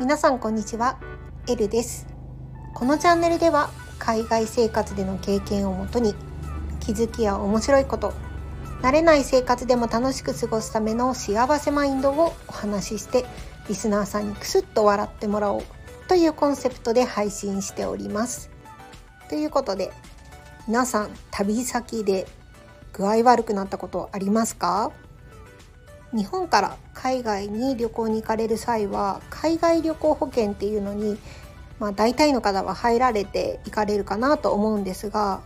皆さんこんにちは。エルです。このチャンネルでは海外生活での経験をもとに気づきや面白いこと慣れない生活でも楽しく過ごすための幸せマインドをお話ししてリスナーさんにクスッと笑ってもらおうというコンセプトで配信しております。ということで皆さん旅先で具合悪くなったことありますか？日本から海外に旅行に行かれる際は海外旅行保険っていうのに、まあ、大体の方は入られて行かれるかなと思うんですが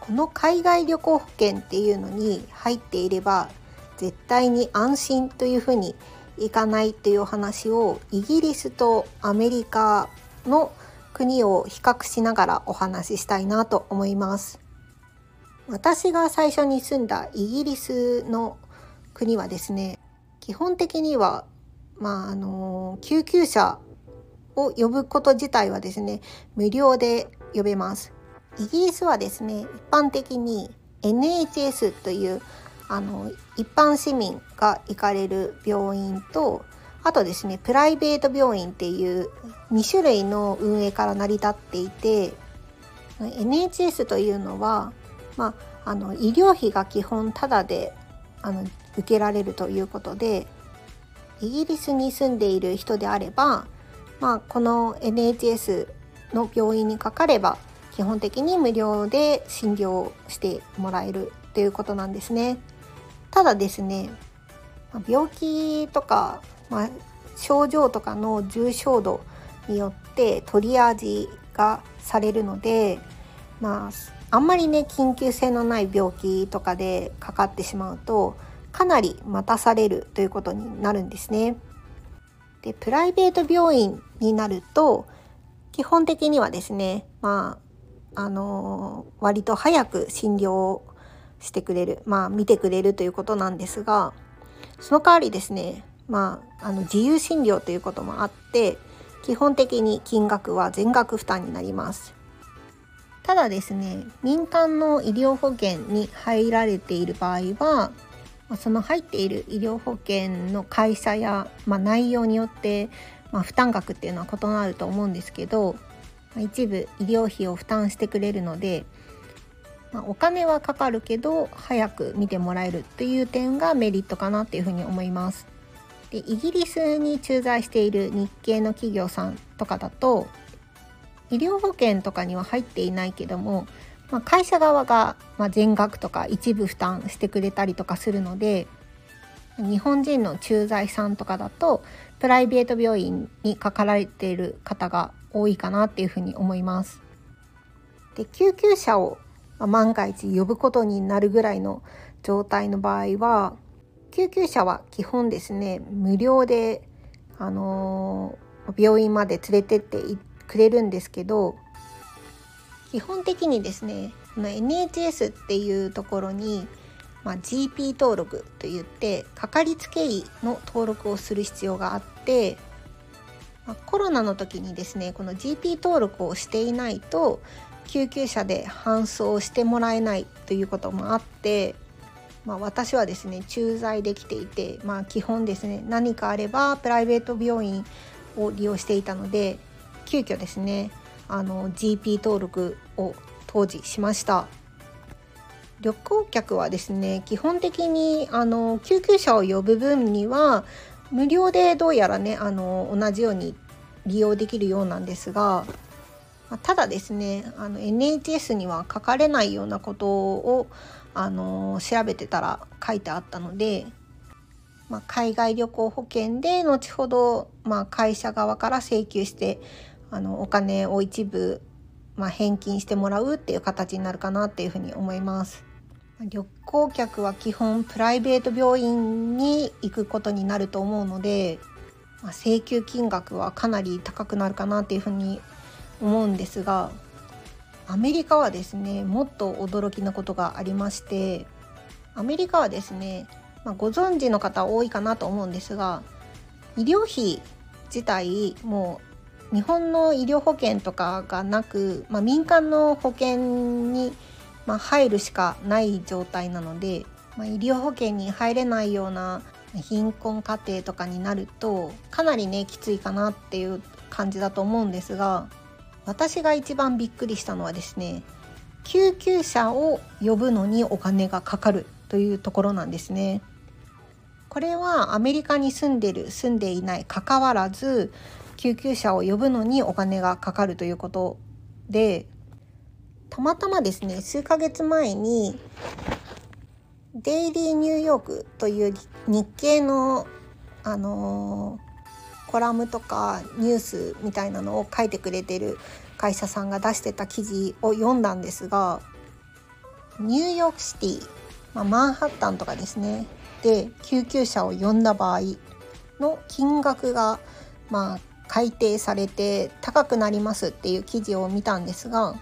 この海外旅行保険っていうのに入っていれば絶対に安心というふうにいかないっていうお話をイギリスとアメリカの国を比較しながらお話ししたいなと思います。私が最初に住んだイギリスの国はですね基本的にはまああの救急車を呼ぶこと自体はですね無料で呼べます。イギリスはですね一般的に NHS というあの一般市民が行かれる病院とあとですねプライベート病院っていう2種類の運営から成り立っていて NHS というのは、まあ、あの医療費が基本タダであの受けられるということでイギリスに住んでいる人であれば、まあ、この NHS の病院にかかれば基本的に無料で診療してもらえるということなんですね。ただですね病気とか、まあ、症状とかの重症度によってトリアージがされるのでまああんまりね緊急性のない病気とかでかかってしまうとかなり待たされるということになるんですね。でプライベート病院になると基本的にはですねまああの割と早く診療をしてくれるまあ見てくれるということなんですがその代わりですねまああの自由診療ということもあって基本的に金額は全額負担になります。ただですね民間の医療保険に入られている場合はその入っている医療保険の会社や、まあ、内容によって、まあ、負担額っていうのは異なると思うんですけど一部医療費を負担してくれるので、まあ、お金はかかるけど早く見てもらえるという点がメリットかなっていうふうに思います。でイギリスに駐在している日系の企業さんとかだと医療保険とかには入っていないけども、まあ、会社側が全額とか一部負担してくれたりとかするので日本人の駐在さんとかだとプライベート病院にかかられている方が多いかなっていうふうに思います。で救急車を万が一呼ぶことになるぐらいの状態の場合は救急車は基本ですね無料で、あのー、病院まで連れてってくれるんですけど基本的にですね NHS っていうところに、まあ、GP 登録といってかかりつけ医の登録をする必要があって、まあ、コロナの時にですねこの GP 登録をしていないと救急車で搬送してもらえないということもあって、まあ、私はですね駐在できていて、まあ、基本ですね何かあればプライベート病院を利用していたので急遽ですねあの GP 登録を当時しました。旅行客はですね基本的にあの救急車を呼ぶ分には無料でどうやらねあの同じように利用できるようなんですがただですねあの NHS には書かれないようなことをあの調べてたら書いてあったので、まあ、海外旅行保険で後ほど、まあ、会社側から請求してあのお金を一部、まあ、返金してもらうっていう形になるかなっていうふうに思います。旅行客は基本プライベート病院に行くことになると思うので、まあ、請求金額はかなり高くなるかなっていうふうに思うんですがアメリカはですねもっと驚きなことがありましてアメリカはですね、まあ、ご存知の方多いかなと思うんですが医療費自体も日本の医療保険とかがなく、まあ、民間の保険に、まあ、入るしかない状態なのでまあ、医療保険に入れないような貧困家庭とかになるとかなりねきついかなっていう感じだと思うんですが私が一番びっくりしたのはですね救急車を呼ぶのにお金がかかるというところなんですね。これはアメリカに住んでる住んでいないかかわらず救急車を呼ぶのにお金がかかるということでたまたまですね数ヶ月前にデイリーニューヨークという日系のあのー、コラムとかニュースみたいなのを書いてくれてる会社さんが出してた記事を読んだんですがニューヨークシティ、まあ、マンハッタンとかですね。で救急車を呼んだ場合の金額がまあ改定されて高くなりますっていう記事を見たんですが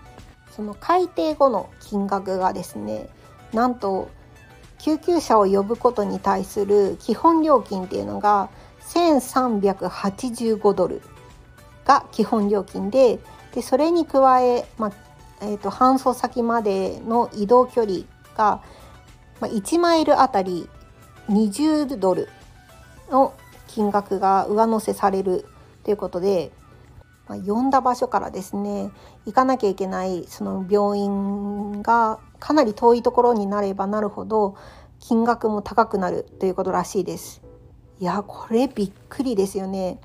その改定後の金額がですねなんと救急車を呼ぶことに対する基本料金っていうのが1385ドルが基本料金ででそれに加え、まあえーと、搬送先までの移動距離が、まあ、1マイルあたり20ドルの金額が上乗せされるということで、まあ、呼んだ場所からですね行かなきゃいけないその病院がかなり遠いところになればなるほど金額も高くなるということらしいです。いやこれびっくりですよね。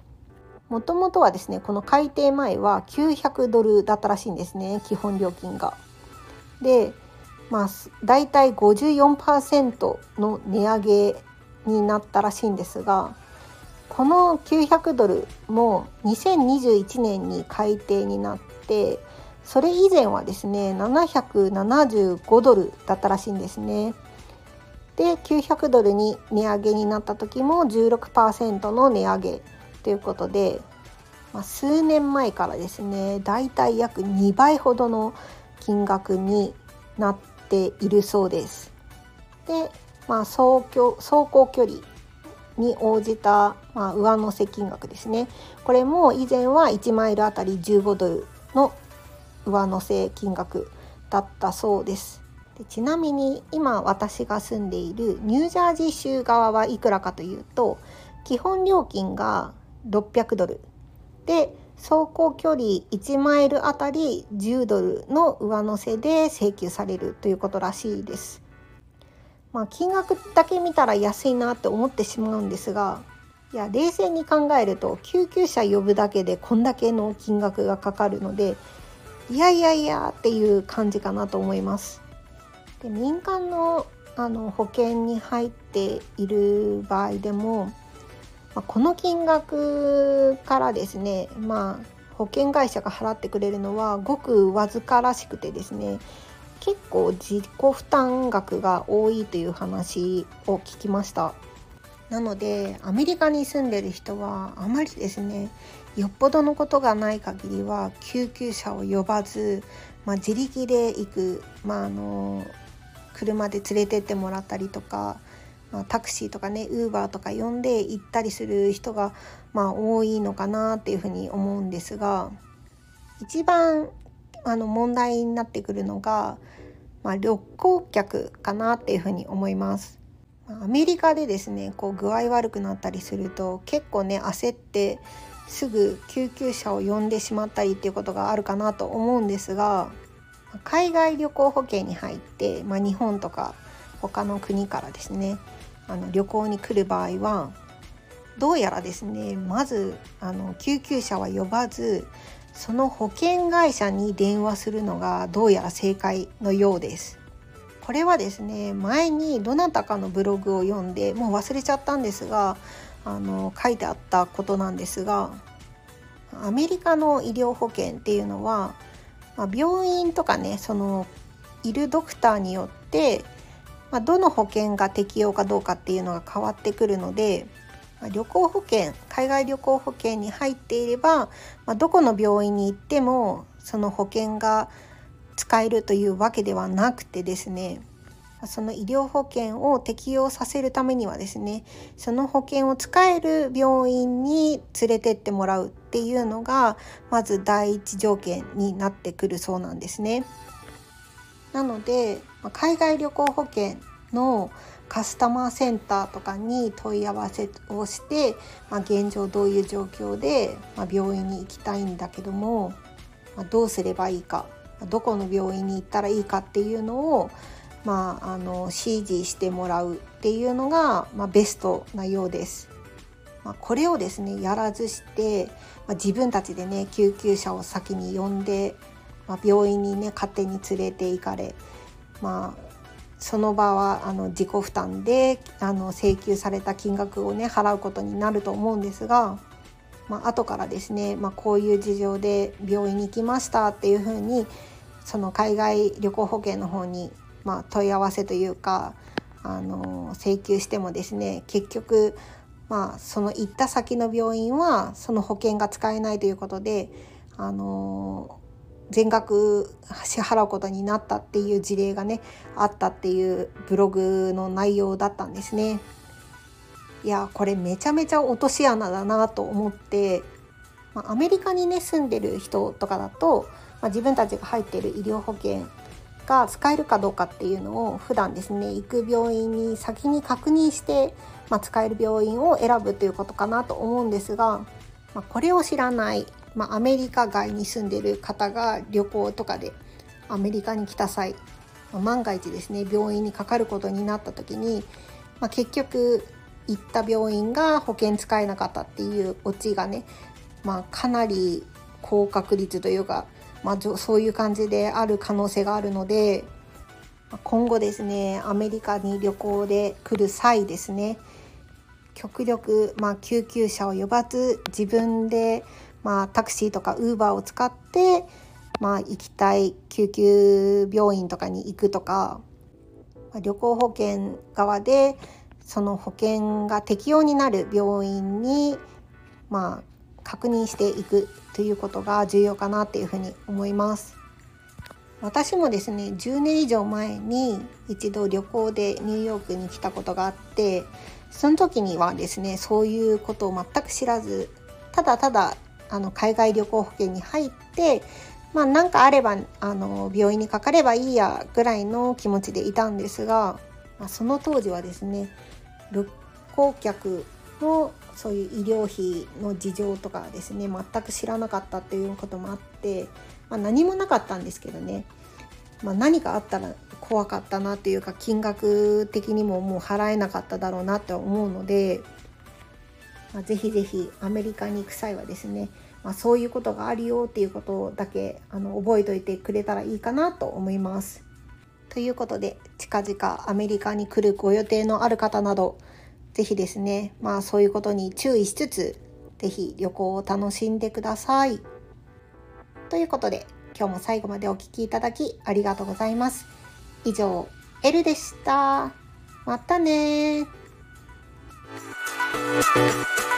もともとはですねこの改定前は900ドルだったらしいんですね基本料金が。でまあ大体54%の値上げになったらしいんですがこの900ドルも2021年に改定になってそれ以前はですね775ドルだったらしいんですね。で900ドルに値上げになった時も16%の値上げということで、まあ、数年前からですねだいたい約2倍ほどの金額になっているそうです。で、まあ、走行走行距離に応じた、まあ、上乗せ金額ですね。これも以前は1マイルあたり15ドルの上乗せ金額だったそうです。でちなみに今私が住んでいるニュージャージー州側はいくらかというと基本料金が600ドル。で走行距離1マイルあたり10ドルの上乗せで請求されるということらしいです。まあ、金額だけ見たら安いなって思ってしまうんですがいや冷静に考えると救急車呼ぶだけでこんだけの金額がかかるのでいやいやいやっていう感じかなと思います。で民間のあの保険に入っている場合でも、まあ、この金額からですねまあ保険会社が払ってくれるのはごくわずからしくてですね結構自己負担額が多いという話を聞きました。なのでアメリカに住んでる人はあまりですねよっぽどのことがない限りは救急車を呼ばず、まあ、自力で行く、まあ、あの車で連れてってもらったりとか、まあ、タクシーとかねウーバーとか呼んで行ったりする人が、まあ、多いのかなっていうふうに思うんですが一番あの問題になってくるのが、まあ、旅行客かなっていうふうに思います。アメリカでですねこう具合悪くなったりすると結構ね焦ってすぐ救急車を呼んでしまったりっていうことがあるかなと思うんですが海外旅行保険に入って、まあ、日本とか他の国からですねあの旅行に来る場合はどうやらですねまずあの救急車は呼ばずその保険会社に電話するのがどうやら正解のようです。これはですね前にどなたかのブログを読んでもう忘れちゃったんですがあの書いてあったことなんですがアメリカの医療保険っていうのは、まあ、病院とかねそのいるドクターによって、まあ、どの保険が適用かどうかっていうのが変わってくるので旅行保険海外旅行保険に入っていれば、ま、どこの病院に行ってもその保険が使えるというわけではなくてですねその医療保険を適用させるためにはですねその保険を使える病院に連れてってもらうっていうのがまず第一条件になってくるそうなんですね。なので海外旅行保険のカスタマーセンターとかに問い合わせをして、まあ、現状どういう状況で、まあ、病院に行きたいんだけども、まあ、どうすればいいかどこの病院に行ったらいいかっていうのを、まあ、あの指示してもらうっていうのが、まあ、ベストなようです。まあ、これをですねやらずして、まあ、自分たちでね救急車を先に呼んで、まあ、病院にね勝手に連れて行かれ、まあ、その場はあの自己負担であの請求された金額をね払うことになると思うんですが、まあ後からですね、まあ、こういう事情で病院に行きましたっていうふうにその海外旅行保険の方に、まあ、問い合わせというかあの請求してもですね結局まあその行った先の病院はその保険が使えないということであの全額支払うことになったっていう事例がねあったっていうブログの内容だったんですね。いやこれめちゃめちゃ落とし穴だなと思って、まあ、アメリカにね住んでる人とかだと、まあ、自分たちが入ってる医療保険が使えるかどうかっていうのを普段ですね行く病院に先に確認して、まあ、使える病院を選ぶということかなと思うんですが、まあ、これを知らないまあ、アメリカ外に住んでる方が旅行とかでアメリカに来た際、まあ、万が一ですね病院にかかることになった時に、まあ、結局行った病院が保険使えなかったっていうオチがね、まあ、かなり高確率というか、まあ、そういう感じである可能性があるので今後ですねアメリカに旅行で来る際ですね極力、まあ、救急車を呼ばず自分でまあ、タクシーとかウーバーを使って、まあ、行きたい救急病院とかに行くとか、まあ、旅行保険側でその保険が適用になる病院に、まあ、確認していくということが重要かなっていうふうに思います。私もですね10年以上前に一度旅行でニューヨークに来たことがあってその時にはですねそういうことを全く知らずただただあの海外旅行保険に入ってまあ何かあればあの病院にかかればいいやぐらいの気持ちでいたんですが、まあ、その当時はですね旅行客のそういう医療費の事情とかですね全く知らなかったっていうこともあって、まあ、何もなかったんですけどね、まあ、何かあったら怖かったなっていうか金額的にももう払えなかっただろうなって思うのでまあ、ぜひぜひアメリカに行く際はですね、まあ、そういうことがあるよっていうことだけあの覚えておいてくれたらいいかなと思います。ということで近々アメリカに来るご予定のある方など是非ですねまあそういうことに注意しつつ是非旅行を楽しんでください。ということで今日も最後までお聴きいただきありがとうございます。以上、エルでした。またね Thank you.